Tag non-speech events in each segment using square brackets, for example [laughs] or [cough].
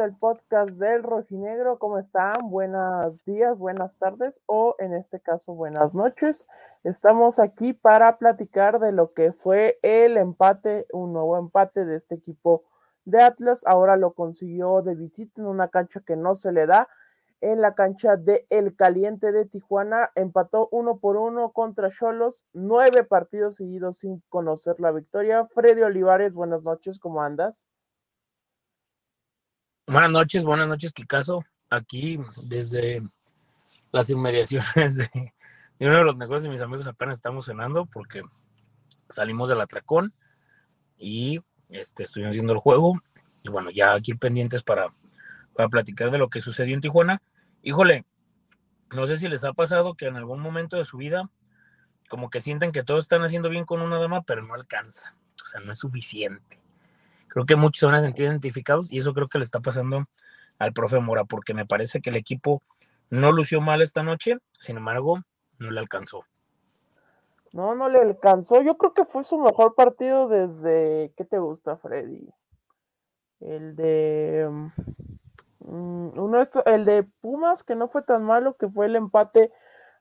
Del podcast del Rojinegro, ¿cómo están? Buenos días, buenas tardes o en este caso buenas noches. Estamos aquí para platicar de lo que fue el empate, un nuevo empate de este equipo de Atlas. Ahora lo consiguió de visita en una cancha que no se le da, en la cancha de El Caliente de Tijuana. Empató uno por uno contra Cholos, nueve partidos seguidos sin conocer la victoria. Freddy Olivares, buenas noches, ¿cómo andas? Buenas noches, buenas noches, Kikazo. Aquí desde las inmediaciones de, uno de los negocios de mis amigos apenas estamos cenando porque salimos del atracón y este, estuvimos haciendo el juego. Y bueno, ya aquí pendientes para, para platicar de lo que sucedió en Tijuana. Híjole, no sé si les ha pasado que en algún momento de su vida como que sienten que todos están haciendo bien con una dama, pero no alcanza. O sea, no es suficiente Creo que muchos se van a sentir identificados y eso creo que le está pasando al profe Mora, porque me parece que el equipo no lució mal esta noche, sin embargo, no le alcanzó. No, no le alcanzó. Yo creo que fue su mejor partido desde. ¿Qué te gusta, Freddy? El de. Mm, uno el de Pumas, que no fue tan malo, que fue el empate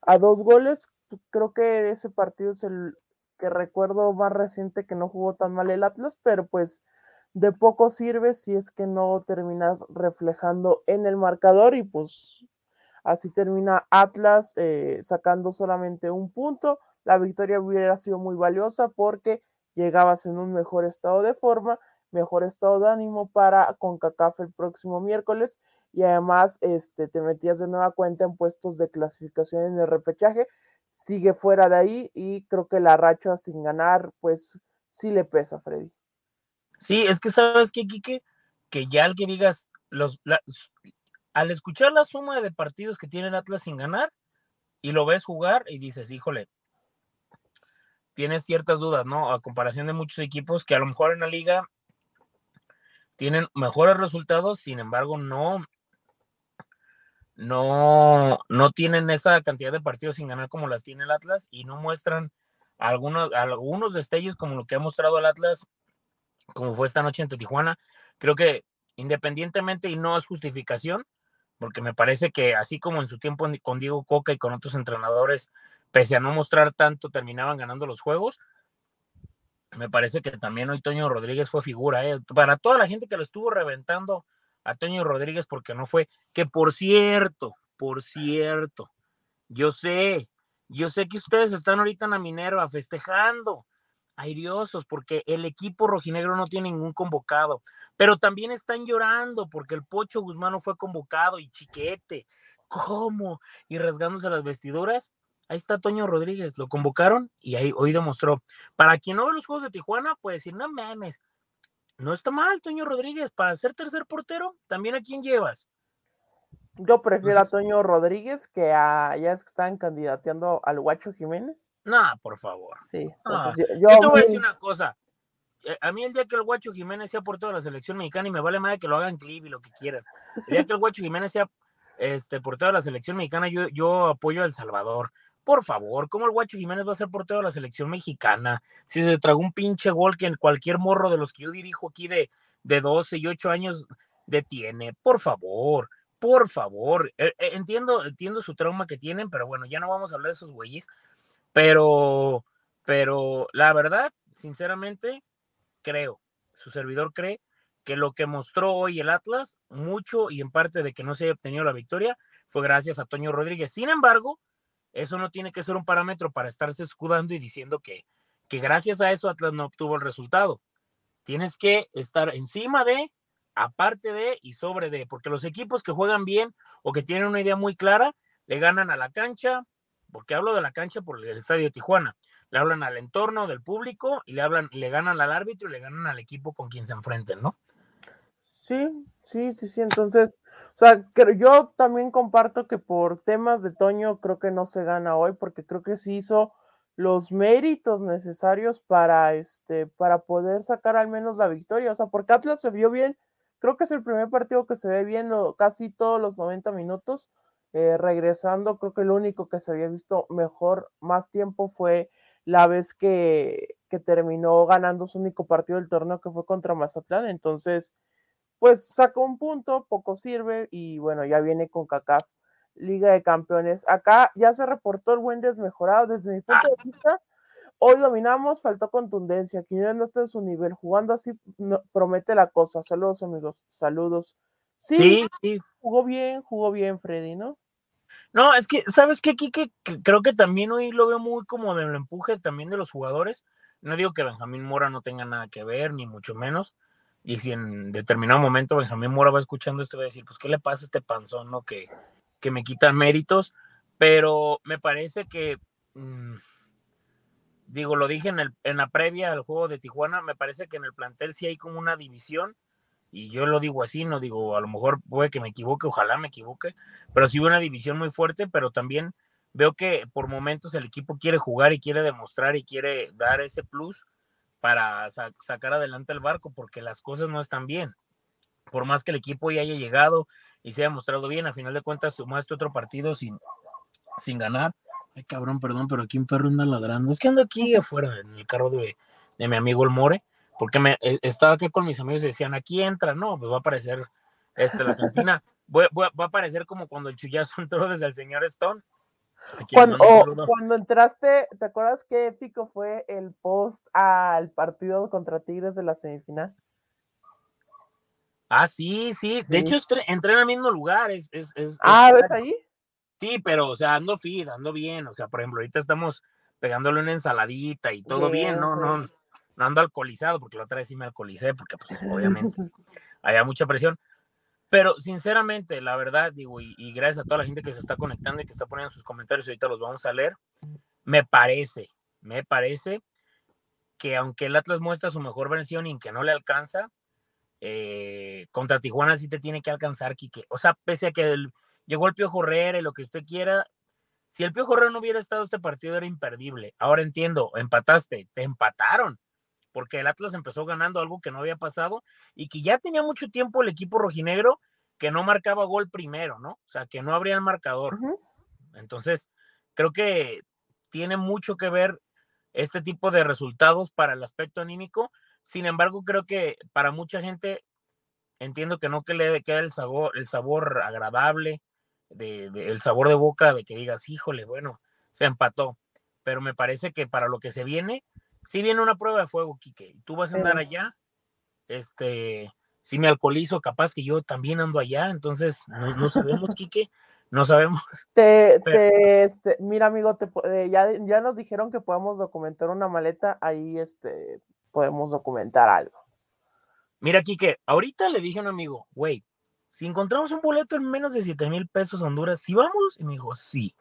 a dos goles. Creo que ese partido es el que recuerdo más reciente que no jugó tan mal el Atlas, pero pues de poco sirve si es que no terminas reflejando en el marcador y pues así termina Atlas eh, sacando solamente un punto. La victoria hubiera sido muy valiosa porque llegabas en un mejor estado de forma, mejor estado de ánimo para CONCACAF el próximo miércoles y además este, te metías de nueva cuenta en puestos de clasificación en el repechaje. Sigue fuera de ahí y creo que la racha sin ganar pues sí le pesa, Freddy. Sí, es que sabes que, Quique, que ya al que digas, los, al escuchar la suma de partidos que tiene el Atlas sin ganar y lo ves jugar y dices, híjole, tienes ciertas dudas, ¿no? A comparación de muchos equipos que a lo mejor en la liga tienen mejores resultados, sin embargo, no, no, no tienen esa cantidad de partidos sin ganar como las tiene el Atlas y no muestran algunos, algunos destellos como lo que ha mostrado el Atlas como fue esta noche en Tijuana. Creo que independientemente y no es justificación, porque me parece que así como en su tiempo con Diego Coca y con otros entrenadores, pese a no mostrar tanto, terminaban ganando los juegos. Me parece que también hoy Toño Rodríguez fue figura. ¿eh? Para toda la gente que lo estuvo reventando a Toño Rodríguez porque no fue, que por cierto, por cierto, yo sé, yo sé que ustedes están ahorita en la Minerva festejando, airiosos porque el equipo rojinegro no tiene ningún convocado, pero también están llorando porque el Pocho Guzmán no fue convocado y Chiquete, ¿cómo? Y rasgándose las vestiduras. Ahí está Toño Rodríguez, lo convocaron y ahí hoy demostró. Para quien no ve los juegos de Tijuana, puede decir, no memes, no está mal Toño Rodríguez, para ser tercer portero, también a quién llevas. Yo prefiero a Toño Rodríguez que a ya es que están candidateando al Guacho Jiménez. No, por favor. Sí, yo, te voy a decir una cosa. Eh, a mí el día que el Guacho Jiménez sea portero de la selección mexicana y me vale más que lo hagan clip y lo que quieran. El día que el Guacho Jiménez sea este, portero de la selección mexicana, yo, yo apoyo a El Salvador. Por favor, ¿cómo el Guacho Jiménez va a ser portero de la selección mexicana? Si se tragó un pinche gol que en cualquier morro de los que yo dirijo aquí de, de 12 y 8 años detiene. Por favor, por favor. Eh, eh, entiendo, entiendo su trauma que tienen, pero bueno, ya no vamos a hablar de esos güeyes. Pero, pero la verdad, sinceramente, creo, su servidor cree que lo que mostró hoy el Atlas, mucho y en parte de que no se haya obtenido la victoria, fue gracias a Toño Rodríguez. Sin embargo, eso no tiene que ser un parámetro para estarse escudando y diciendo que, que gracias a eso Atlas no obtuvo el resultado. Tienes que estar encima de, aparte de y sobre de, porque los equipos que juegan bien o que tienen una idea muy clara, le ganan a la cancha, porque hablo de la cancha por el estadio Tijuana. Le hablan al entorno del público y le hablan, le ganan al árbitro y le ganan al equipo con quien se enfrenten, ¿no? Sí, sí, sí, sí. Entonces, o sea, yo también comparto que por temas de Toño creo que no se gana hoy, porque creo que sí hizo los méritos necesarios para este, para poder sacar al menos la victoria. O sea, porque Atlas se vio bien. Creo que es el primer partido que se ve bien casi todos los 90 minutos eh, regresando, creo que lo único que se había visto mejor más tiempo fue la vez que, que, terminó ganando su único partido del torneo que fue contra Mazatlán. Entonces, pues saca un punto, poco sirve y bueno, ya viene con CACAF Liga de Campeones. Acá ya se reportó el buen desmejorado desde mi punto de vista. Hoy dominamos, faltó contundencia. Quien no está en su nivel, jugando así promete la cosa. Saludos, amigos. Saludos. Sí, sí, Jugó bien, jugó bien, Freddy, ¿no? No, es que, ¿sabes qué, Kike? Creo que también hoy lo veo muy como del empuje también de los jugadores. No digo que Benjamín Mora no tenga nada que ver, ni mucho menos. Y si en determinado momento Benjamín Mora va escuchando esto, va a decir, pues, ¿qué le pasa a este panzón, no? Que, que me quitan méritos. Pero me parece que, mm, digo, lo dije en, el, en la previa al juego de Tijuana, me parece que en el plantel sí hay como una división y yo lo digo así, no digo, a lo mejor puede que me equivoque, ojalá me equivoque, pero sí una división muy fuerte, pero también veo que por momentos el equipo quiere jugar y quiere demostrar y quiere dar ese plus para sacar adelante el barco, porque las cosas no están bien. Por más que el equipo ya haya llegado y se haya mostrado bien, a final de cuentas sumaste otro partido sin, sin ganar. Ay, cabrón, perdón, pero aquí un perro anda ladrando. Es que ando aquí afuera en el carro de, de mi amigo el More porque me, eh, estaba aquí con mis amigos y decían, aquí entra, no, pues va a aparecer este, la cantina, [laughs] va a aparecer como cuando el chullazo [laughs] entró desde el señor Stone. Cuando, cuando, entraste, ¿te acuerdas qué épico fue el post al partido contra Tigres de la semifinal? Ah, sí, sí. De hecho, entré en el mismo lugar. Es, es, ah, ¿ves ahí? Sí, pero, o sea, ando fit, ando bien. O sea, por ejemplo, ahorita estamos pegándole una ensaladita y todo bien, ¿no? No, no ando alcoholizado, porque la otra vez sí me alcoholicé, porque pues, obviamente [laughs] había mucha presión. Pero sinceramente, la verdad, digo, y, gracias a toda la gente que se está conectando y que está poniendo sus comentarios, ahorita los vamos a leer, me parece, me parece que aunque el Atlas muestra su mejor versión y que no le alcanza, eh, contra Tijuana sí te tiene que alcanzar, Quique. O sea, pese a que llegó el Piojo Herrera y lo que usted quiera, si el Piojo Herrera no hubiera estado este partido era imperdible. Ahora entiendo, empataste, te empataron porque el Atlas empezó ganando algo que no había pasado y que ya tenía mucho tiempo el equipo rojinegro que no marcaba gol primero, ¿no? O sea, que no abría el marcador. Entonces, creo que tiene mucho que ver este tipo de resultados para el aspecto anímico. Sin embargo, creo que para mucha gente entiendo que no que le quede el sabor, el sabor agradable, de, el sabor de boca de que digas, híjole, bueno, se empató. Pero me parece que para lo que se viene, si viene una prueba de fuego, Quique, tú vas a andar allá, este, si me alcoholizo, capaz que yo también ando allá, entonces no, sabemos, [laughs] Quique, no sabemos. Te, este, mira, amigo, te, eh, ya, ya nos dijeron que podemos documentar una maleta, ahí este, podemos documentar algo. Mira, Quique, ahorita le dije a un amigo, güey, si encontramos un boleto en menos de 7 mil pesos Honduras, ¿sí vamos? Y me dijo, sí.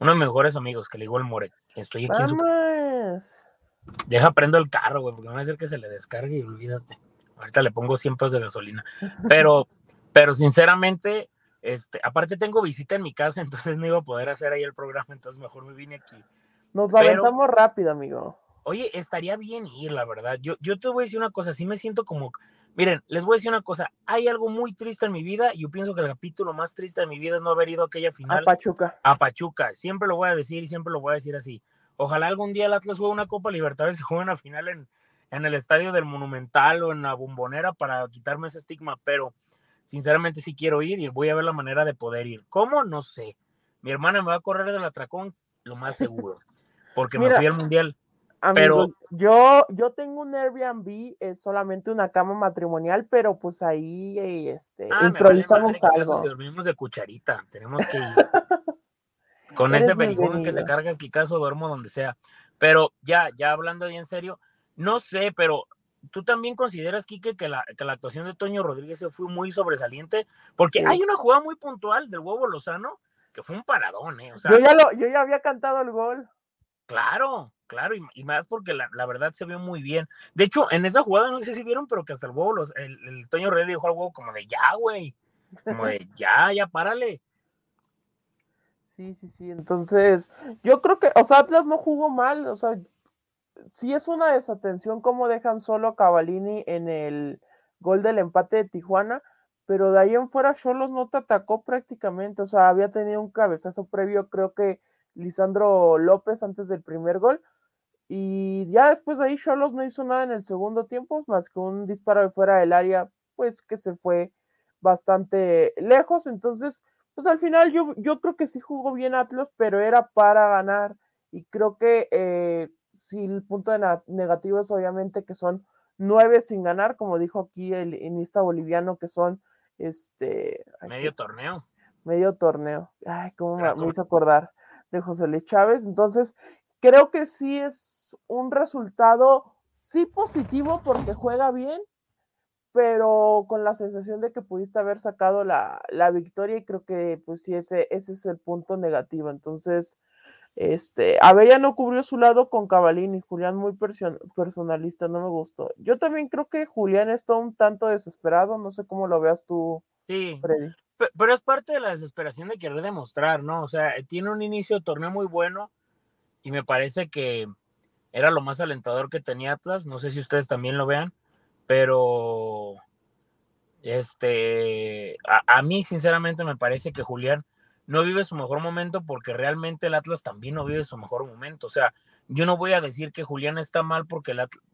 Uno de mis mejores amigos que le digo el More, estoy aquí en su Deja prendo el carro, güey, porque no va a ser que se le descargue y olvídate. Ahorita le pongo 100 pesos de gasolina. Pero, [laughs] pero sinceramente, este, aparte tengo visita en mi casa, entonces no iba a poder hacer ahí el programa, entonces mejor me vine aquí. Nos lamentamos rápido, amigo. Oye, estaría bien ir, la verdad. Yo, yo te voy a decir una cosa, sí me siento como, miren, les voy a decir una cosa, hay algo muy triste en mi vida, y yo pienso que el capítulo más triste de mi vida es no haber ido a aquella final. A Pachuca. A Pachuca, siempre lo voy a decir y siempre lo voy a decir así. Ojalá algún día el Atlas juegue una Copa Libertadores y juegue una final en, en el estadio del Monumental o en la Bombonera para quitarme ese estigma, pero sinceramente sí quiero ir y voy a ver la manera de poder ir. ¿Cómo? No sé. Mi hermana me va a correr del atracón, lo más seguro, porque me fui al mundial. pero yo, yo tengo un Airbnb, es solamente una cama matrimonial, pero pues ahí este, ah, improvisamos algo. dormimos de cucharita, tenemos que ir. [laughs] Con ese berijón que te cargas, caso duermo donde sea. Pero ya, ya hablando bien en serio, no sé, pero tú también consideras, Quique, que la, que la actuación de Toño Rodríguez fue muy sobresaliente, porque hay una jugada muy puntual del huevo Lozano que fue un paradón, ¿eh? yo, ya lo, yo ya había cantado el gol. Claro, claro, y, más porque la, verdad se vio muy bien. De hecho, en esa jugada, no sé si vieron, pero que hasta el huevo, los, el, el Toño Rodríguez dijo al huevo como de ya, güey, como de ya, ya, párale. Sí, sí, sí. Entonces, yo creo que, o sea, Atlas no jugó mal, o sea, sí es una desatención como dejan solo a Cavalini en el gol del empate de Tijuana, pero de ahí en fuera Cholos no te atacó prácticamente, o sea, había tenido un cabezazo previo, creo que Lisandro López antes del primer gol, y ya después de ahí Cholos no hizo nada en el segundo tiempo, más que un disparo de fuera del área, pues que se fue bastante lejos. Entonces, pues al final yo, yo creo que sí jugó bien Atlas, pero era para ganar. Y creo que eh, si el punto de negativo es obviamente que son nueve sin ganar, como dijo aquí el inista boliviano, que son este medio torneo. Medio torneo. Ay, cómo me, hizo acordar de José Luis Chávez. Entonces, creo que sí es un resultado sí positivo porque juega bien, pero con la sensación de que pudiste haber sacado la, la victoria y creo que pues sí, ese, ese es el punto negativo. Entonces, este, no cubrió su lado con Cavalini, Julián muy personalista, no me gustó. Yo también creo que Julián está un tanto desesperado, no sé cómo lo veas tú, sí, Freddy. Pero es parte de la desesperación de querer demostrar, ¿no? O sea, tiene un inicio de torneo muy bueno y me parece que era lo más alentador que tenía Atlas, no sé si ustedes también lo vean, pero este, a mí sinceramente me parece que Julián no vive su mejor momento porque realmente el Atlas también no vive su mejor momento. O sea, yo no voy a decir que Julián está mal porque el Atlas,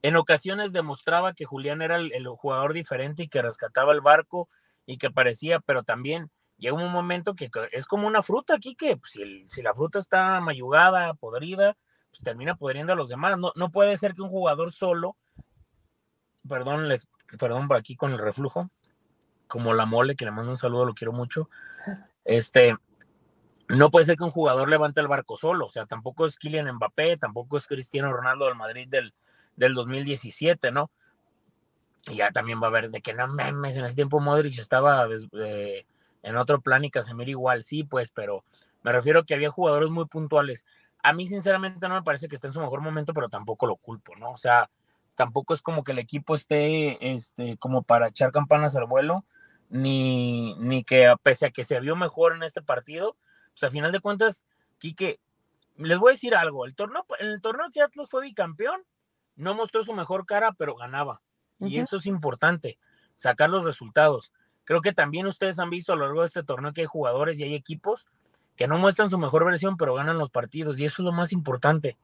en ocasiones demostraba que Julián era el, jugador diferente y que rescataba el barco y que parecía, pero también llega un momento que es como una fruta aquí que pues, si, la fruta está mayugada, podrida, pues termina podriendo a los demás. No, no puede ser que un jugador solo, perdón, perdón por aquí con el reflujo, como la mole, que le mando un saludo, lo quiero mucho, este, no puede ser que un jugador levante el barco solo, o sea, tampoco es Kylian Mbappé, tampoco es Cristiano Ronaldo del Madrid del, del 2017, ¿no? Y ya también va a haber de que no memes, en ese tiempo Modric estaba eh, en otro plan y Casemiro igual, sí, pues, pero me refiero a que había jugadores muy puntuales. A mí, sinceramente, no me parece que esté en su mejor momento, pero tampoco lo culpo, ¿no? O sea, tampoco es como que el equipo esté este, como para echar campanas al vuelo ni, ni que pese a que se vio mejor en este partido, pues a final de cuentas, Quique, les voy a decir algo, el torneo, en el torneo que Atlas fue bicampeón, no mostró su mejor cara, pero ganaba. Y eso es importante, sacar los resultados. Creo que también ustedes han visto a lo largo de este torneo que hay jugadores y hay equipos que no muestran su mejor versión, pero ganan los partidos. Y eso es lo más importante,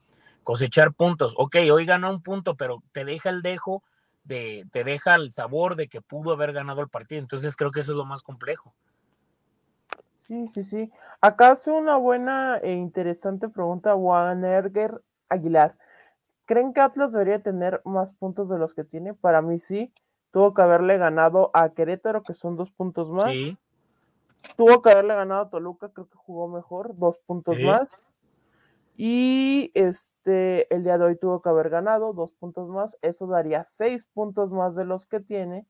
cosechar puntos. Ok, hoy ganó un punto, pero te deja el dejo te deja el sabor de que pudo haber ganado el partido. Entonces creo que eso es lo más complejo. Sí, sí, sí. Acá hace una buena e interesante pregunta Erger Aguilar. ¿Creen que Atlas debería tener más puntos de los que tiene? Para mí sí. Tuvo que haberle ganado a Querétaro, que son dos puntos más. Sí. Tuvo que haberle ganado a Toluca, creo que jugó mejor, dos puntos más. Y este, el día de hoy tuvo que haber ganado dos puntos más. Eso daría seis puntos más de los que tiene.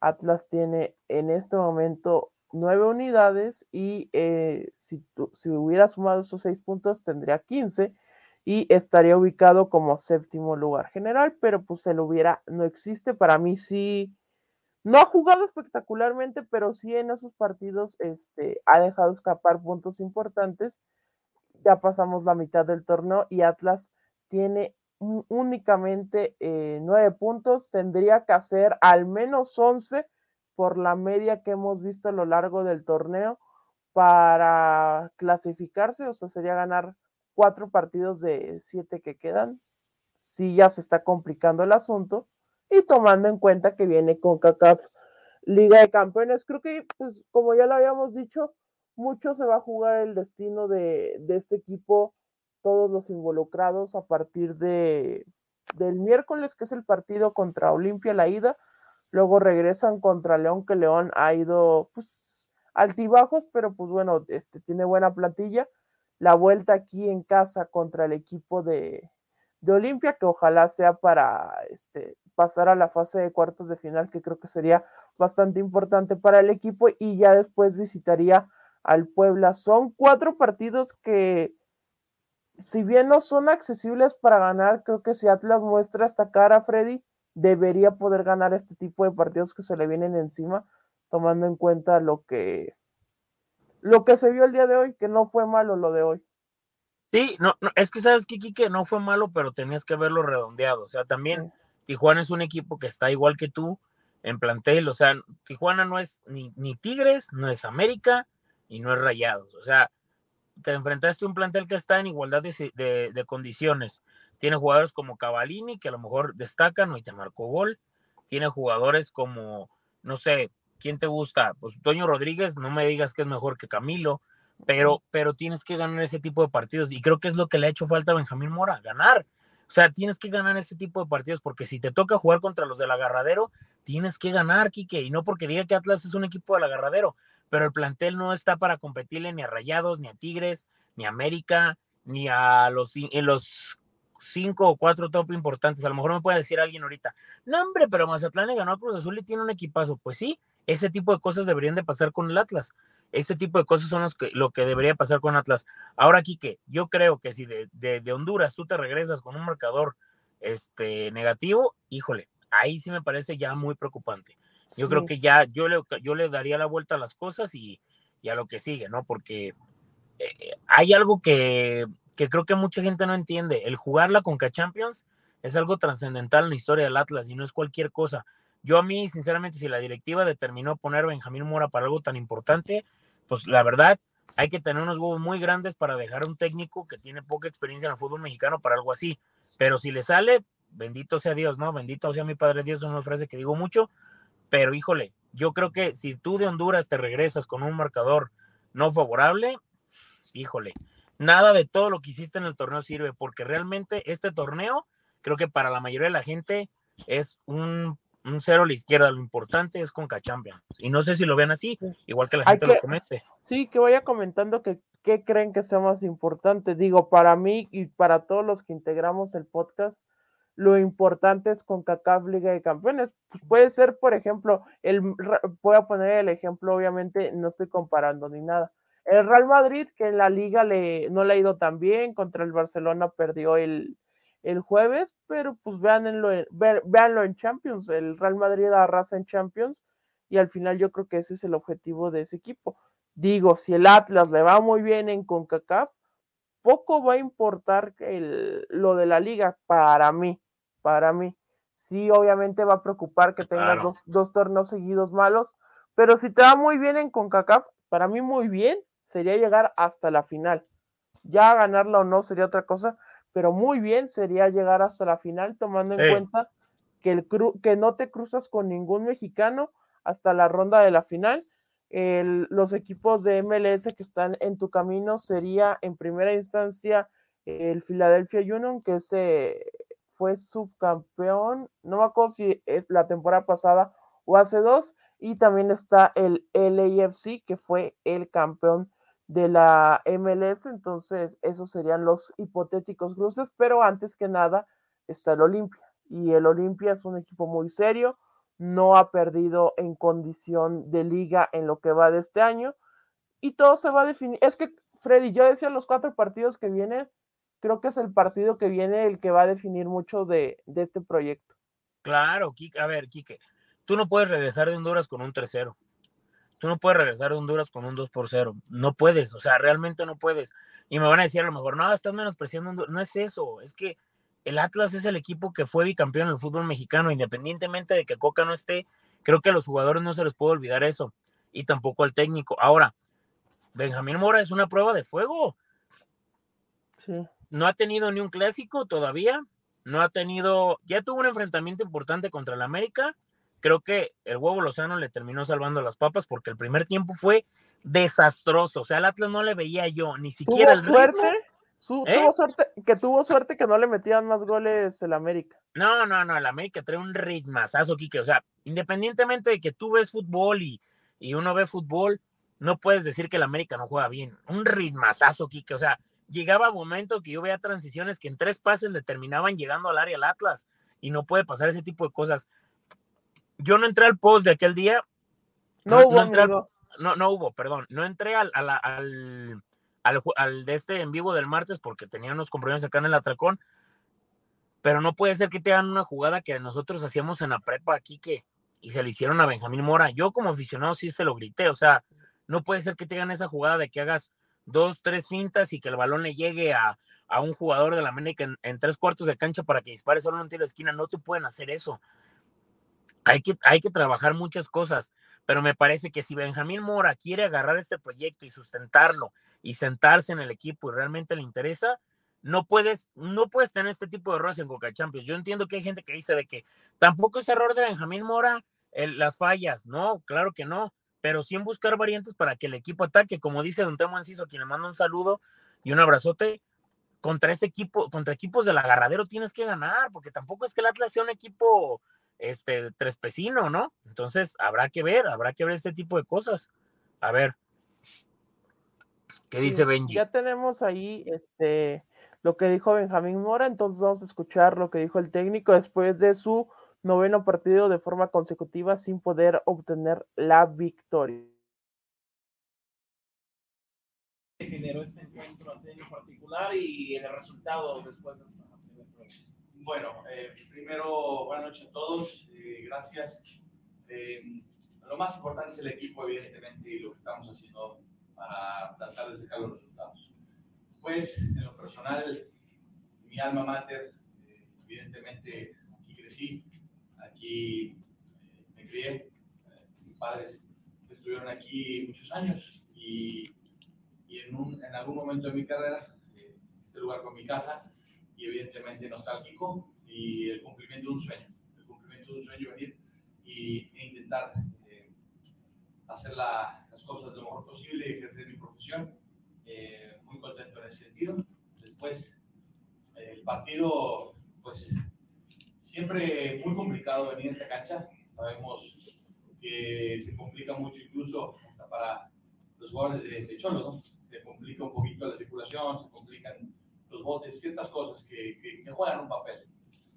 Atlas tiene en este momento nueve unidades y eh, si, si, hubiera sumado esos seis puntos tendría 15 y estaría ubicado como séptimo lugar general, pero pues el hubiera no existe. Para mí sí, no ha jugado espectacularmente, pero sí en esos partidos este, ha dejado escapar puntos importantes ya pasamos la mitad del torneo y Atlas tiene únicamente eh, nueve puntos, tendría que hacer al menos once por la media que hemos visto a lo largo del torneo para clasificarse, o sea, sería ganar cuatro partidos de siete que quedan, si ya se está complicando el asunto, y tomando en cuenta que viene con CACAF Liga de Campeones, creo que, pues, como ya lo habíamos dicho, mucho se va a jugar el destino de, este equipo, todos los involucrados a partir de, del miércoles, que es el partido contra Olimpia, la ida. Luego regresan contra León, que León ha ido pues altibajos, pero pues bueno, este, tiene buena plantilla. La vuelta aquí en casa contra el equipo de, de Olimpia, que ojalá sea para este, pasar a la fase de cuartos de final, que creo que sería bastante importante para el equipo, y ya después visitaría al Puebla. Son cuatro partidos que, si bien no son accesibles para ganar, creo que si Atlas muestra esta cara, Freddy, debería poder ganar este tipo de partidos que se le vienen encima, tomando en cuenta lo que, lo que se vio el día de hoy, que no fue malo lo de hoy. Sí, no, no es que sabes que que no fue malo, pero tenías que verlo redondeado. O sea, también Tijuana es un equipo que está igual que tú en plantel. O sea, Tijuana no es ni, ni Tigres, no es América, y no es Rayados. O sea, te enfrentaste a un plantel que está en igualdad de, condiciones. Tiene jugadores como Cavalini, que a lo mejor destacan y te marcó gol. tiene jugadores como, no sé, ¿quién te gusta? Pues Toño Rodríguez, no me digas que es mejor que Camilo, pero, pero tienes que ganar ese tipo de partidos y creo que es lo que le ha hecho falta a Benjamín Mora, ganar. O sea, tienes que ganar ese tipo de partidos porque si te toca jugar contra los del agarradero, tienes que ganar, Quique. Y no porque diga que Atlas es un equipo del agarradero, pero el plantel no está para competirle ni a Rayados, ni a Tigres, ni a América, ni a los, en los cinco o cuatro top importantes. A lo mejor me puede decir alguien ahorita, no, hombre, pero Mazatlán le ganó a Cruz Azul y tiene un equipazo. Pues sí, ese tipo de cosas deberían de pasar con el Atlas. Ese tipo de cosas son los que, lo que debería pasar con Atlas. Ahora, Quique, yo creo que si de, de, Honduras tú te regresas con un marcador este, negativo, híjole, ahí sí me parece ya muy preocupante. Yo creo que ya yo le, yo le daría la vuelta a las cosas y, a lo que sigue, ¿no? Porque eh, hay algo que, que, creo que mucha gente no entiende. El jugar la Conca Champions es algo trascendental en la historia del Atlas y no es cualquier cosa. Yo a mí, sinceramente, si la directiva determinó poner a Benjamín Mora para algo tan importante, pues la verdad, hay que tener unos huevos muy grandes para dejar a un técnico que tiene poca experiencia en el fútbol mexicano para algo así. Pero si le sale, bendito sea Dios, ¿no? Bendito sea mi Padre Dios, es una frase que digo mucho, pero híjole, yo creo que si tú de Honduras te regresas con un marcador no favorable, híjole, nada de todo lo que hiciste en el torneo sirve, porque realmente este torneo, creo que para la mayoría de la gente es un un cero a la izquierda, lo importante es con Champions. Y no sé si lo vean así, igual que la gente lo comente. Sí, que vaya comentando que qué creen que sea más importante. Digo, para mí y para todos los que integramos el podcast, lo importante es con CACAF Liga de Campeones. Pues puede ser, por ejemplo, el voy a poner el ejemplo, obviamente no estoy comparando ni nada. El Real Madrid, que en la liga le, no le ha ido tan bien, contra el Barcelona perdió el, el jueves, pero pues véanlo, véanlo en Champions, el Real Madrid arrasa en Champions y al final yo creo que ese es el objetivo de ese equipo. Digo, si el Atlas le va muy bien en CONCACAF, poco va a importar el, lo de la liga para mí, para mí. Sí, obviamente va a preocupar que tengas dos, dos torneos seguidos malos, pero si te va muy bien en CONCACAF, para mí muy bien sería llegar hasta la final. Ya ganarla o no sería otra cosa, pero muy bien sería llegar hasta la final tomando en cuenta que, el que no te cruzas con ningún mexicano hasta la ronda de la final. los equipos de MLS que están en tu camino sería en primera instancia el Philadelphia Union, que se fue subcampeón, no me acuerdo si es la temporada pasada o hace dos, y también está el LAFC, que fue el campeón de la MLS, entonces esos serían los hipotéticos cruces, pero antes que nada está el Olimpia y el Olimpia es un equipo muy serio, no ha perdido en condición de liga en lo que va de este año y todo se va a definir. Es que Freddy, yo decía los cuatro partidos que vienen, creo que es el partido que viene el que va a definir mucho de, de este proyecto. Claro, a ver, Quique, tú no puedes regresar de Honduras con un 3-0. Tú no puedes regresar a Honduras con un 2 por 0. No puedes, o sea, realmente no puedes. Y me van a decir a lo mejor, no, estás menospreciando Honduras. No es eso, es que el Atlas es el equipo que fue bicampeón en el fútbol mexicano, independientemente de que Coca no esté. Creo que a los jugadores no se les puede olvidar eso. Y tampoco al técnico. Ahora, Benjamín Mora es una prueba de fuego. Sí. No ha tenido ni un clásico todavía. No ha tenido, ya tuvo un enfrentamiento importante contra el América creo que el huevo Lozano le terminó salvando las papas porque el primer tiempo fue desastroso. O sea, al Atlas no le veía yo, ni siquiera el suerte? ¿Eh? Tuvo suerte, que tuvo suerte que no le metían más goles el América. No, no, no, el América trae un ritmazazo, Kike. O sea, independientemente de que tú ves fútbol y, y uno ve fútbol, no puedes decir que el América no juega bien. Un ritmazazo, Kike. O sea, llegaba momento que yo veía transiciones que en tres pases le terminaban llegando al área al Atlas y no puede pasar ese tipo de cosas yo no entré al post de aquel día. No, hubo. No, no, hubo, perdón. No entré al, al, al, de este en vivo del martes porque tenía unos compromisos acá en el atracón. Pero no puede ser que te hagan una jugada que nosotros hacíamos en la prepa aquí que y se le hicieron a Benjamín Mora. Yo como aficionado sí se lo grité, o sea, no puede ser que te hagan esa jugada de que hagas dos, tres fintas y que el balón le llegue a, a un jugador de la América en, en, tres cuartos de cancha para que dispare solo un tiro de esquina. No te pueden hacer eso hay que, hay que trabajar muchas cosas, pero me parece que si Benjamín Mora quiere agarrar este proyecto y sustentarlo y sentarse en el equipo y realmente le interesa, no puedes, no puedes tener este tipo de errores en Coca Champions. Yo entiendo que hay gente que dice de que tampoco es error de Benjamín Mora las fallas, no, claro que no, pero sí en buscar variantes para que el equipo ataque, como dice Don Temo Enciso, quien le manda un saludo y un abrazote, contra este equipo, contra equipos del agarradero tienes que ganar, porque tampoco es que el Atlas sea un equipo este trespecino, ¿no? Entonces habrá que ver, habrá que ver este tipo de cosas. A ver. ¿Qué dice Benji? Ya tenemos ahí este lo que dijo Benjamín Mora, entonces vamos a escuchar lo que dijo el técnico después de su noveno partido de forma consecutiva sin poder obtener la victoria. generó este encuentro en particular y el resultado después de esta Bueno, eh, primero, buenas noches a todos, eh, gracias. Eh, lo más importante es el equipo, evidentemente, y lo que estamos haciendo para tratar de sacar los resultados. Pues, en lo personal, mi alma mater, evidentemente, aquí crecí, aquí me crié, mis padres estuvieron aquí muchos años y y en, un, en algún momento de mi carrera, eh, este lugar con mi casa y evidentemente nostálgico y el cumplimiento de un sueño, el cumplimiento de un sueño venir y, e intentar eh, hacer la, las cosas lo mejor posible y ejercer mi profesión. Eh, muy contento en ese sentido. Después, el partido, pues siempre muy complicado venir a esta cancha. Sabemos que se complica mucho incluso hasta para los jugadores de, de Cholo, ¿no? se complica un poquito la circulación, se complican los botes, ciertas cosas que, que, juegan un papel.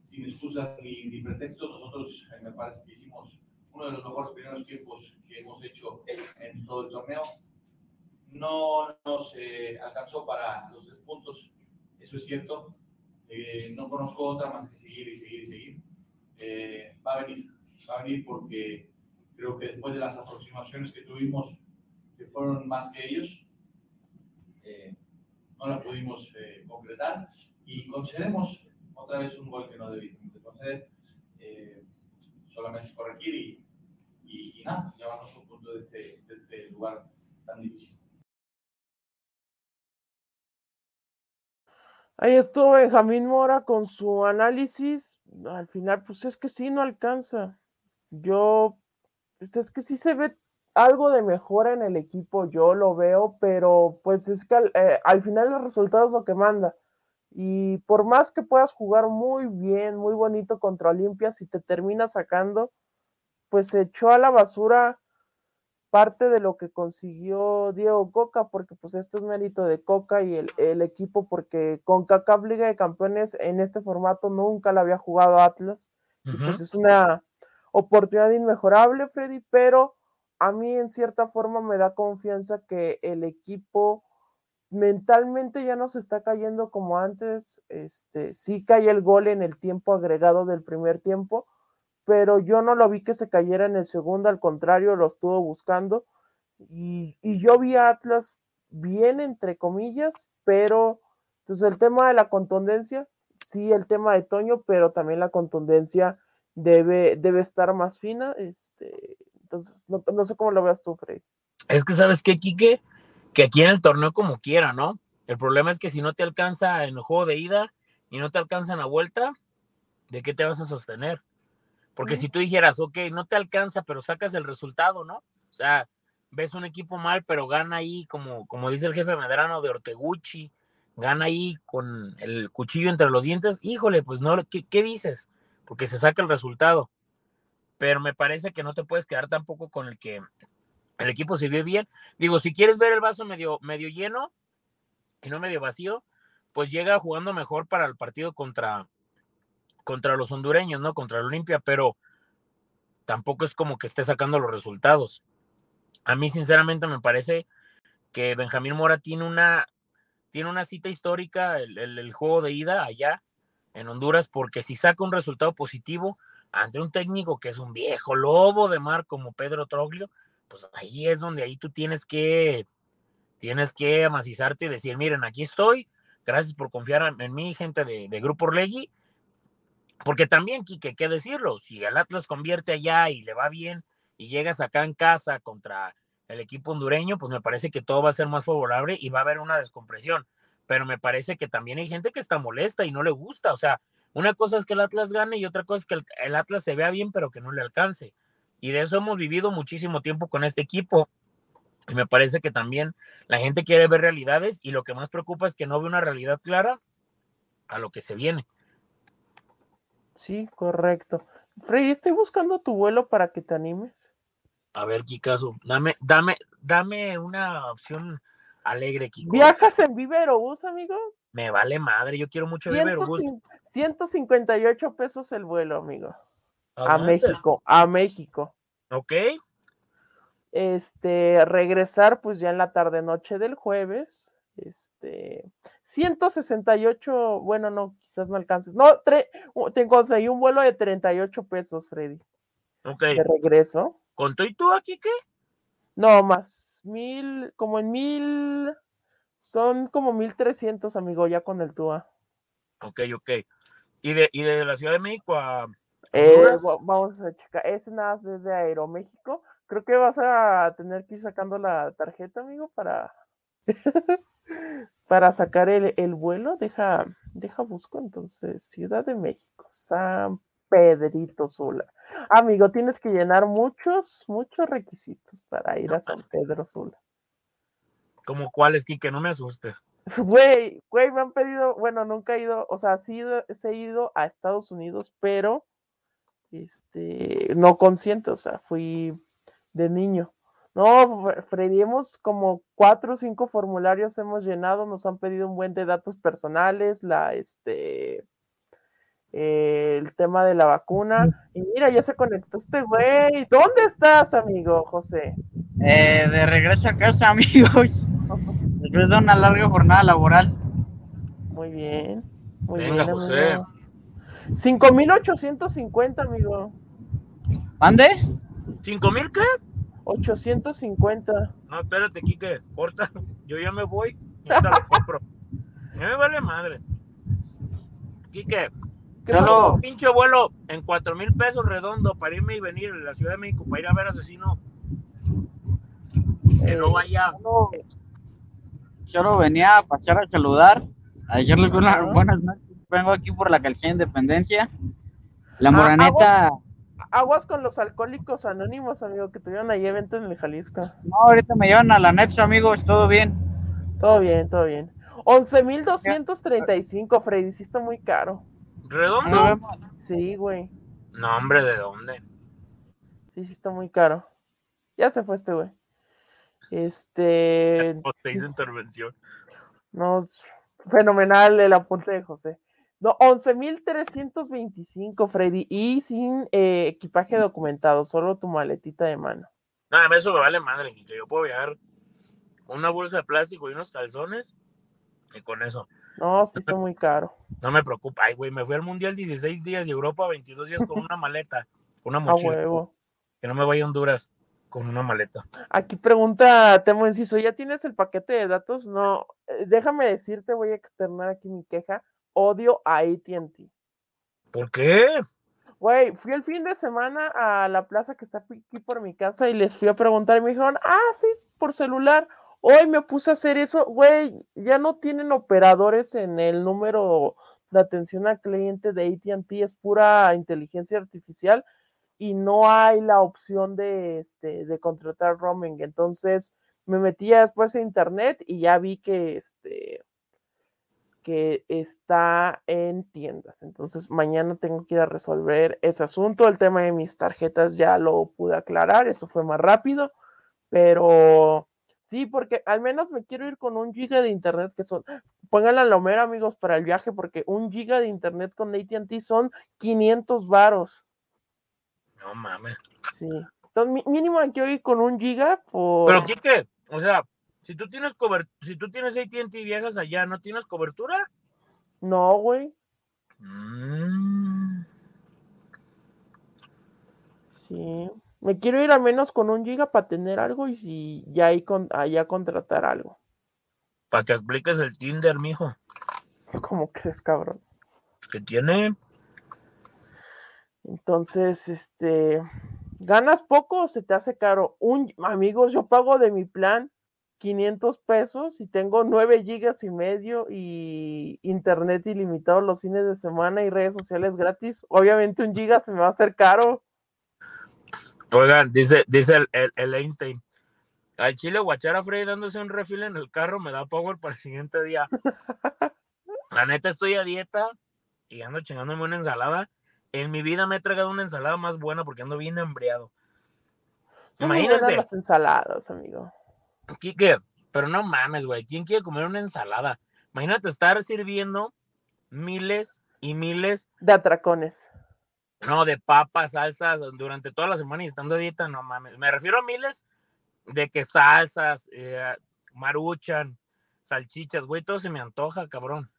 Sin excusas ni, ni nosotros eh, me parece que hicimos uno de los mejores primeros tiempos que hemos hecho en todo el torneo. No nos eh, alcanzó para los tres puntos, eso es cierto. Eh, no conozco otra más que seguir y seguir y seguir. va a venir, va a venir porque creo que después de las aproximaciones que tuvimos, que fueron más que ellos, eh, no la pudimos eh, concretar y concedemos otra vez un gol que no debíamos de conceder, eh, solamente corregir y, y, nada, llevarnos un punto de este, de este lugar tan difícil. Ahí estuvo Benjamín Mora con su análisis. Al final, pues es que sí, no alcanza. Yo, pues es que sí se ve algo de mejora en el equipo, yo lo veo, pero pues es que eh, al, final el resultado es lo que manda. Y por más que puedas jugar muy bien, muy bonito contra Olimpia, si te termina sacando, pues se echó a la basura parte de lo que consiguió Diego Coca, porque pues esto es mérito de Coca y el, equipo, porque con CACAF Liga de Campeones en este formato nunca la había jugado Atlas. y pues es una oportunidad inmejorable, Freddy, pero a mí en cierta forma me da confianza que el equipo mentalmente ya no se está cayendo como antes. Este, sí cae el gol en el tiempo agregado del primer tiempo, pero yo no lo vi que se cayera en el segundo, al contrario, lo estuvo buscando. Y, yo vi a Atlas bien, entre comillas, pero pues el tema de la contundencia, sí, el tema de Toño, pero también la contundencia debe, debe estar más fina. Este, entonces, no, sé cómo lo veas tú, Frey. Es que, ¿sabes qué, Quique? Que aquí en el torneo como quiera, ¿no? El problema es que si no te alcanza en el juego de ida y no te alcanza en la vuelta, ¿de qué te vas a sostener? Porque si tú dijeras, ok, no te alcanza, pero sacas el resultado, ¿no? O sea, ves un equipo mal, pero gana ahí, como, como dice el jefe Medrano de Orteguchi, gana ahí con el cuchillo entre los dientes, híjole, pues no, ¿qué, qué dices? Porque se saca el resultado pero me parece que no te puedes quedar tampoco con el que el equipo se ve bien. Digo, si quieres ver el vaso medio, medio lleno y no medio vacío, pues llega jugando mejor para el partido contra, contra los hondureños, ¿no? Contra el Olimpia, pero tampoco es como que esté sacando los resultados. A mí, sinceramente, me parece que Benjamín Mora tiene una, tiene una cita histórica, el, juego de ida allá en Honduras, porque si saca un resultado positivo, ante un técnico que es un viejo lobo de mar como Pedro Troglio, pues ahí es donde ahí tú tienes que, tienes que amacizarte y decir, miren, aquí estoy, gracias por confiar en mí, gente de, Grupo Orlegui, porque también, Quique, qué decirlo, si el Atlas convierte allá y le va bien y llegas acá en casa contra el equipo hondureño, pues me parece que todo va a ser más favorable y va a haber una descompresión. pero me parece que también hay gente que está molesta y no le gusta. O sea, una cosa es que el Atlas gane y otra cosa es que el, Atlas se vea bien, pero que no le alcance. Y de eso hemos vivido muchísimo tiempo con este equipo. Y me parece que también la gente quiere ver realidades y lo que más preocupa es que no ve una realidad clara a lo que se viene. Sí, correcto. Freddy, estoy buscando tu vuelo para que te animes. A ver, Kikazo, dame, dame, dame una opción alegre, Kiko. ¿Viajas en Viva Aerobús, amigo? Me vale madre, yo quiero mucho Viva Aerobús. 158 pesos el vuelo, amigo. A, México, a México. Ok. Este, regresar pues ya en la tarde noche del jueves. Este, 168, bueno, no, quizás no alcances. No, te conseguí un vuelo de 38 pesos, Freddy. Ok. De regreso. ¿Con tú y tú aquí qué? No, más mil, como en mil, son como mil trescientos, amigo, ya con el TUA. Ok, ok. ¿Y de, y de la Ciudad de México a... Eh, vamos a checar, es nada desde Aeroméxico. Creo que vas a tener que ir sacando la tarjeta, amigo, para, [laughs] para sacar el, el, vuelo. Deja, deja busco entonces. Ciudad de México, San Pedrito Sula. Amigo, tienes que llenar muchos, muchos requisitos para ir a San Pedro Sula. ¿Como cuáles, Kike? No me asustes. [laughs] Güey, güey, me han pedido, bueno, nunca he ido, o sea, sí, he ido a Estados Unidos, pero, este, no consciente, o sea, fui de niño. No, Freddy, hemos como cuatro o cinco formularios hemos llenado, nos han pedido un buen de datos personales, la, este, el tema de la vacuna. Y mira, ya se conectó este güey. ¿Dónde estás, amigo José? Eh, de regreso a casa, [laughs] amigos. Después de una larga jornada laboral. Muy bien. Muy Venga, bien, José. 5850, amigo. ¿Mande? ¿5000 qué? 850. No, espérate, Kike, corta. [laughs] Yo ya me voy. Ya te lo compro. [laughs] me vale madre. Kike, Solo un pinche vuelo en cuatro mil pesos redondo para irme y venir a la Ciudad de México para ir a ver asesino. Que no vaya. Solo venía a pasar a saludar, a decirles buenas, buenas noches. Vengo aquí por la calzada Independencia. La ah, moraneta. Aguas, con los alcohólicos anónimos, amigo, que tuvieron ahí evento en el Jalisco. No, ahorita me llevan a la Nets, amigos, todo bien. Todo bien, todo bien. 11.235, Freddy, sí está muy caro. ¿Redondo? Sí, güey. No, hombre, ¿de dónde? Sí, sí, está muy caro. Ya se fue este güey. Este. [laughs] hizo intervención. No, fenomenal el apunte de José. No, 11.325, Freddy, y sin eh, equipaje documentado, solo tu maletita de mano. Nada, eso me vale madre, que yo puedo viajar una bolsa de plástico y unos calzones, y con eso. No, sí está muy caro. No me preocupa, ay, güey, me fui al Mundial 16 días y Europa 22 días con una maleta, una mochila. huevo. Que no me vaya a Honduras con una maleta. Aquí pregunta Temo Enciso, ¿ya tienes el paquete de datos? No, eh, déjame decirte, voy a externar aquí mi queja. Odio a AT&T. ¿Por qué? Güey, fui el fin de semana a la plaza que está aquí por mi casa y les fui a preguntar y me dijeron, ah, sí, por celular. Hoy me puse a hacer eso, güey, ya no tienen operadores en el número de atención al cliente de ATT, es pura inteligencia artificial y no hay la opción de, este, de contratar roaming. Entonces me metí después a internet y ya vi que, este, que está en tiendas. Entonces mañana tengo que ir a resolver ese asunto. El tema de mis tarjetas ya lo pude aclarar, eso fue más rápido, pero Sí, porque al menos me quiero ir con un giga de internet que son, pónganle a la homera amigos para el viaje, porque un giga de internet con ATT son 500 varos. No mames. Sí. Entonces, mínimo que ir con un giga por... Pero Kike, o sea, si tú tienes cobertura, si tú tienes AT&T y viajas allá, ¿no tienes cobertura? No, güey. Mm. Sí. Me quiero ir al menos con un giga para tener algo y si ya hay con, allá contratar algo. Para que apliques el Tinder, mijo. [laughs] ¿Cómo crees, cabrón? Que tiene. Entonces, este, ganas poco o se te hace caro. Un, amigos, yo pago de mi plan 500 pesos y tengo 9 gigas y medio y internet ilimitado los fines de semana y redes sociales gratis. Obviamente un giga se me va a hacer caro. Oigan, dice, dice el, el, Einstein, al chile guachar a Freddy dándose un refil en el carro me da power para el siguiente día. [laughs] La neta estoy a dieta y ando chingándome una ensalada. En mi vida me he tragado una ensalada más buena porque ando bien embriado. Imagínense. las ensaladas, amigo. Kike, pero no mames, güey. ¿Quién quiere comer una ensalada? Imagínate estar sirviendo miles y miles de atracones. No, de papas, salsas, durante toda la semana y estando a dieta, no mames. Me refiero a miles de que salsas, eh, maruchan, salchichas, güey, todo se me antoja, cabrón.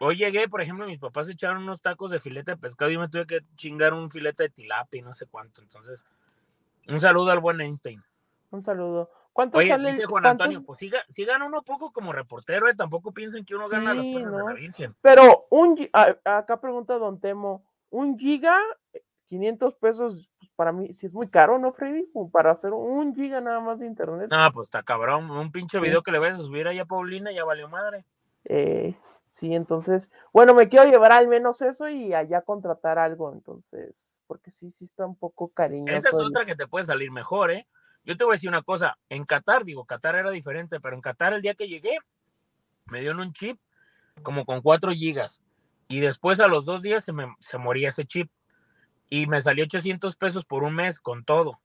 hoy llegué, por ejemplo, mis papás echaron unos tacos de filete de pescado y yo me tuve que chingar un filete de tilapia y no sé cuánto. Entonces, un saludo al buen Einstein. Un saludo. ¿Cuánto Oye, sale? Dice Juan Antonio, pues sí, gana uno poco como reportero, eh, tampoco piensen que uno gana las cosas de la Virgen. Pero un, acá pregunta Don Temo, un giga, 500 pesos, pues, para mí, si es muy caro, ¿no, Freddy? Para hacer un giga nada más de internet. Ah, pues está cabrón, un pinche video que le vayas a subir ahí a Paulina, ya valió madre. Eh, sí, entonces, bueno, me quiero llevar al menos eso y allá contratar algo, entonces, porque sí, sí está un poco cariñoso. Esa es otra que te puede salir mejor, ¿eh? Yo te voy a decir una cosa, en Qatar, digo, Qatar era diferente, pero en Qatar el día que llegué, me dieron un chip como con 4 gigas y después a los dos días se, me, se moría ese chip y me salió 800 pesos por un mes con todo.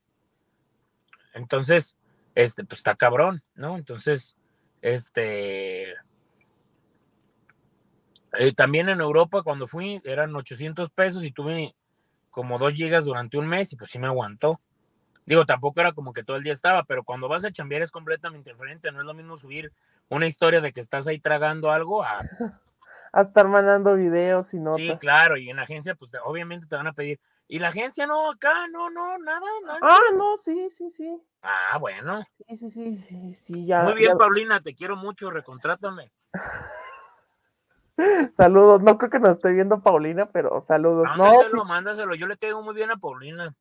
Entonces, este, pues está cabrón, ¿no? Entonces, este, eh, también en Europa cuando fui eran 800 pesos y tuve como 2 gigas durante un mes y pues sí me aguantó. Digo, tampoco era como que todo el día estaba, pero cuando vas a chambear es completamente diferente. No es lo mismo subir una historia de que estás ahí tragando algo a... [laughs] a estar mandando videos y notas. Sí, claro, y en la agencia, pues obviamente te van a pedir. Y la agencia no, acá, no, no, nada. ah, no, sí, sí, sí. Ah, bueno. Sí, sí, sí, sí, sí, ya. Muy bien, Paulina, te quiero mucho, recontrátame. [laughs] saludos, no creo que nos esté viendo Paulina, pero saludos. Mándaselo, no, mándaselo, yo le caigo muy bien a Paulina.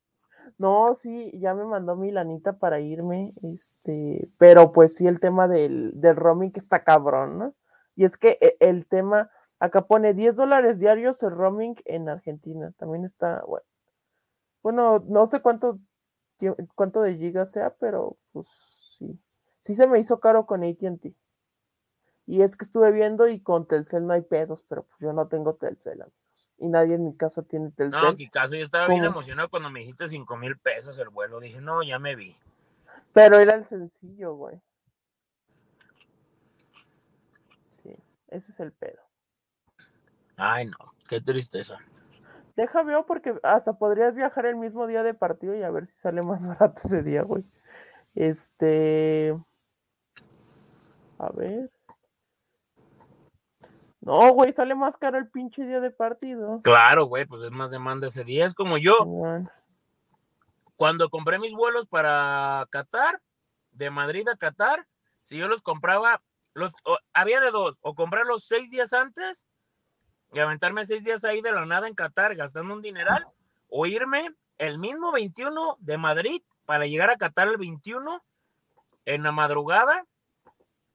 No, sí, ya me mandó mi lanita para irme, este, pero pues sí, el tema del, del roaming que está cabrón, ¿no? Y es que e, el tema, acá pone 10 dólares diarios el roaming en Argentina, también está, bueno, bueno, no sé cuánto, cuánto de gigas sea, pero pues sí, sí se me hizo caro con ATT. Y es que estuve viendo y con Telcel no hay pedos, pero pues yo no tengo Telcel y nadie en mi casa tiene Telcel. No, caso, yo estaba bien emocionado cuando me dijiste cinco mil pesos el vuelo. Dije, no, ya me vi. Pero era el sencillo, güey. Sí, ese es el pedo. Ay, no, qué tristeza. Deja veo porque hasta podrías viajar el mismo día de partido y a ver si sale más [laughs] barato ese día, güey. Este. A ver. No, güey, sale más caro el pinche día de partido. Claro, güey, pues es más demanda ese día. Es como yo. Cuando compré mis vuelos para Qatar, de Madrid a Qatar, si yo los compraba, los había de dos, o comprarlos seis días antes y aventarme seis días ahí de la nada en Qatar gastando un dineral, o irme el mismo 21 de Madrid para llegar a Qatar el 21 en la madrugada,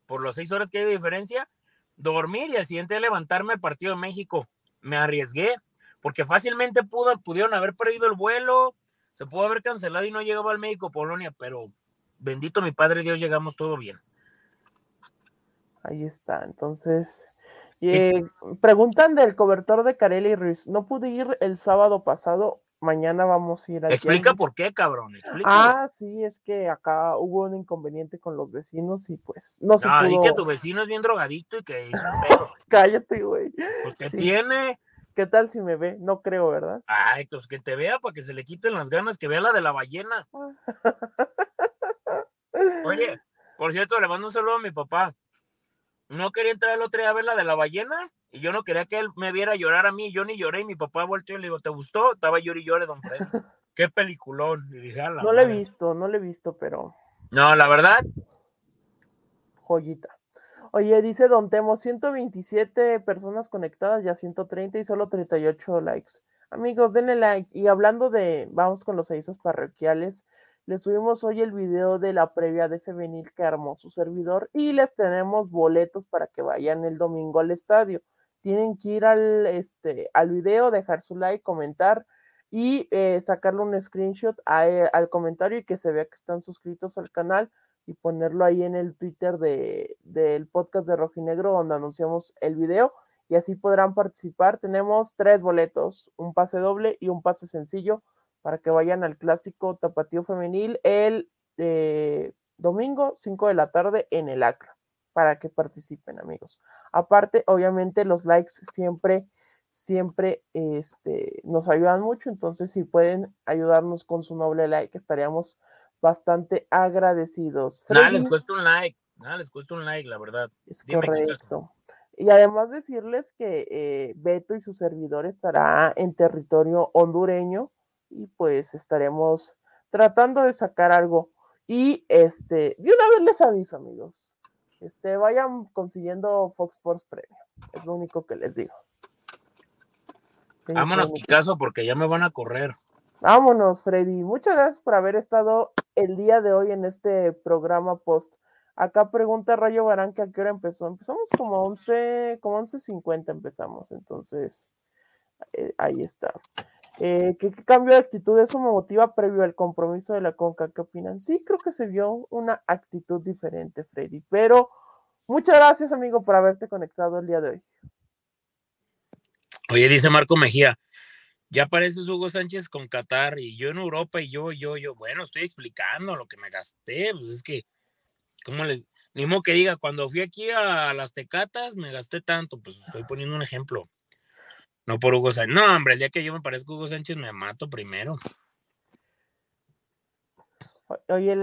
por las seis horas que hay de diferencia, dormir y al siguiente levantarme el partido de México. Me arriesgué porque fácilmente pudo, pudieron haber perdido el vuelo, se pudo haber cancelado y no llegaba al México Polonia, pero bendito mi Padre Dios, llegamos todo bien. Ahí está, entonces. Eh, preguntan del cobertor de Carelli Ruiz. No pude ir el sábado pasado mañana vamos a ir a. Explica por qué, cabrón. Ah, sí, es que acá hubo un inconveniente con los vecinos y pues no se no, que tu vecino es bien drogadito y que [laughs] Cállate, güey. Pues que tiene. ¿Qué tal si me ve? No creo, ¿verdad? Ay, pues que te vea para que se le quiten las ganas, que vea la de la ballena. [laughs] Oye, por cierto, le mando un saludo a mi papá. No quería entrar el otro día a ver la de la ballena y yo no quería que él me viera llorar a mí, yo ni lloré y mi papá volteó y le digo, ¿te gustó? Estaba llori y llore, don Fred. [laughs] Qué peliculón. no le he visto, no le he visto, pero... No, la verdad. Joyita. Oye, dice Don Temo, 127 personas conectadas, ya 130 y solo 38 likes. Amigos, denle like. Y hablando de, vamos con los avisos parroquiales, les subimos hoy el video de la previa de femenil que armó su servidor y les tenemos boletos para que vayan el domingo al estadio. Tienen que ir al, este, al video, dejar su like, comentar y eh, sacarle un screenshot eh, al comentario y que se vea que están suscritos al canal y ponerlo ahí en el Twitter de, del podcast de Rojinegro donde anunciamos el video y así podrán participar. Tenemos tres boletos, un pase doble y un pase sencillo para que vayan al clásico Tapatío Femenil el eh, domingo 5 de la tarde en el Acra, para que participen amigos. Aparte, obviamente los likes siempre, siempre este, nos ayudan mucho, entonces si pueden ayudarnos con su noble like, estaríamos bastante agradecidos. nada les cuesta un like, nada les cuesta un like, la verdad. Es correcto. Y además decirles que eh, Beto y su servidor estará en territorio hondureño y pues estaremos tratando de sacar algo. Y este, de una vez les aviso, amigos. Este, vayan consiguiendo Fox Sports Premium. Es lo único que les digo. Vámonos, Picasso, porque ya me van a correr. Vámonos, Freddy. Muchas gracias por haber estado el día de hoy en este programa post. Acá pregunta Rayo Barán que a qué hora empezó. Empezamos como 11, como 11.50 empezamos. Entonces, eh, ahí está. Eh, ¿qué, cambio de actitud eso me motiva previo al compromiso de la Conca? ¿Qué opinan? Sí, creo que se vio una actitud diferente, Freddy, pero muchas gracias, amigo, por haberte conectado el día de hoy. Oye, dice Marco Mejía, ya apareces Hugo Sánchez con Qatar y yo en Europa y yo, yo, yo, bueno, estoy explicando lo que me gasté, pues es que, ¿cómo les...? Ni modo que diga, cuando fui aquí a las Tecatas me gasté tanto, pues estoy poniendo un ejemplo. No por Hugo Sánchez. No, hombre, el día que yo me parezco Hugo Sánchez me mato primero.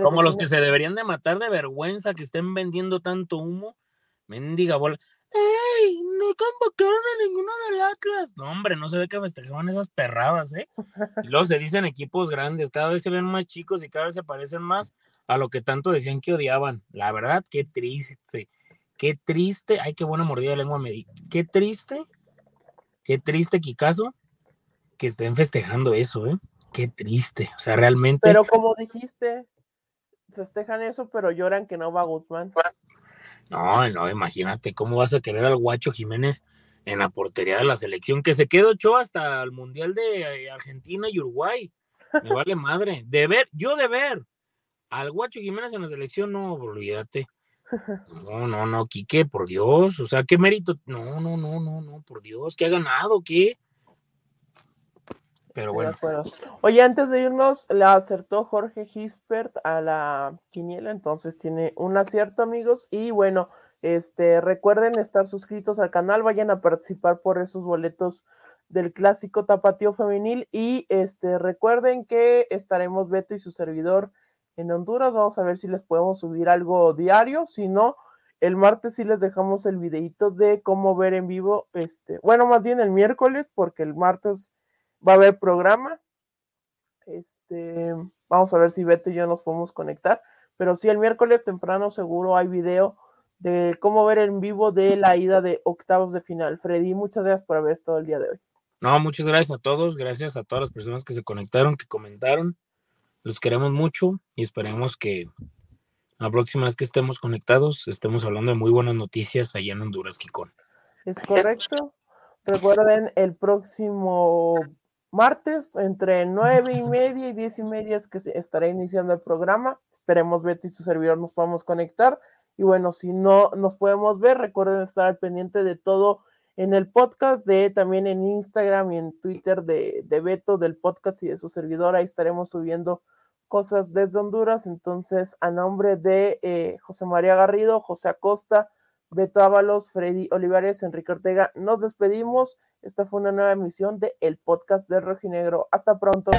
Como los que se deberían de matar de vergüenza que estén vendiendo tanto humo. Mendiga bola. ¡Ey! No convocaron a ninguno del Atlas. No, hombre, no se ve que festejaban esas perradas, ¿eh? Y luego se dicen equipos grandes, cada vez se ven más chicos y cada vez se parecen más a lo que tanto decían que odiaban. La verdad, qué triste. Qué triste. Ay, qué buena mordida de lengua me di. Qué triste Qué triste, Kikazo, que estén festejando eso, ¿eh? Qué triste. O sea, realmente. Pero como dijiste, festejan eso, pero lloran que no va Guzmán. No, no, imagínate cómo vas a querer al Guacho Jiménez en la portería de la selección, que se quedó ocho hasta el Mundial de eh, Argentina y Uruguay. Me vale madre. De ver, yo de ver al Guacho Jiménez en la selección, no, olvídate. No, no, no, Quique, por Dios, o sea, qué mérito. No, no, no, no, no, por Dios, ¿qué ha ganado? ¿Qué? Pero bueno. Oye, antes de irnos, le acertó Jorge Gispert a la quiniela, entonces tiene un acierto, amigos. Y bueno, este, recuerden estar suscritos al canal, vayan a participar por esos boletos del clásico tapatío femenil. Y este, recuerden que estaremos Beto y su servidor en Honduras. Vamos a ver si les podemos subir algo diario. Si no, el martes sí les dejamos el videito de cómo ver en vivo. Este, bueno, más bien el miércoles, porque el martes va a haber programa. Este, vamos a ver si Beto y yo nos podemos conectar. Pero sí, el miércoles temprano seguro hay video de cómo ver en vivo de la ida de octavos de final. Freddy, muchas gracias por haber estado el día de hoy. No, muchas gracias a todos, gracias a todas las personas que se conectaron, que comentaron. Los queremos mucho y esperemos que la próxima vez que estemos conectados estemos hablando de muy buenas noticias allá en Honduras, Kikón. Es correcto. Recuerden, el próximo martes entre nueve y media y diez y media es que estará iniciando el programa. Esperemos Beto y su servidor nos podamos conectar. Y bueno, si no nos podemos ver, recuerden estar al pendiente de todo en el podcast, de también en Instagram y en Twitter de, de Beto, del podcast y de su servidor. Ahí estaremos subiendo cosas desde Honduras. Entonces, a nombre de eh, José María Garrido, José Acosta, Beto Ábalos, Freddy Olivares, Enrique Ortega, nos despedimos. Esta fue una nueva emisión de El Podcast de Rojinegro. Hasta pronto.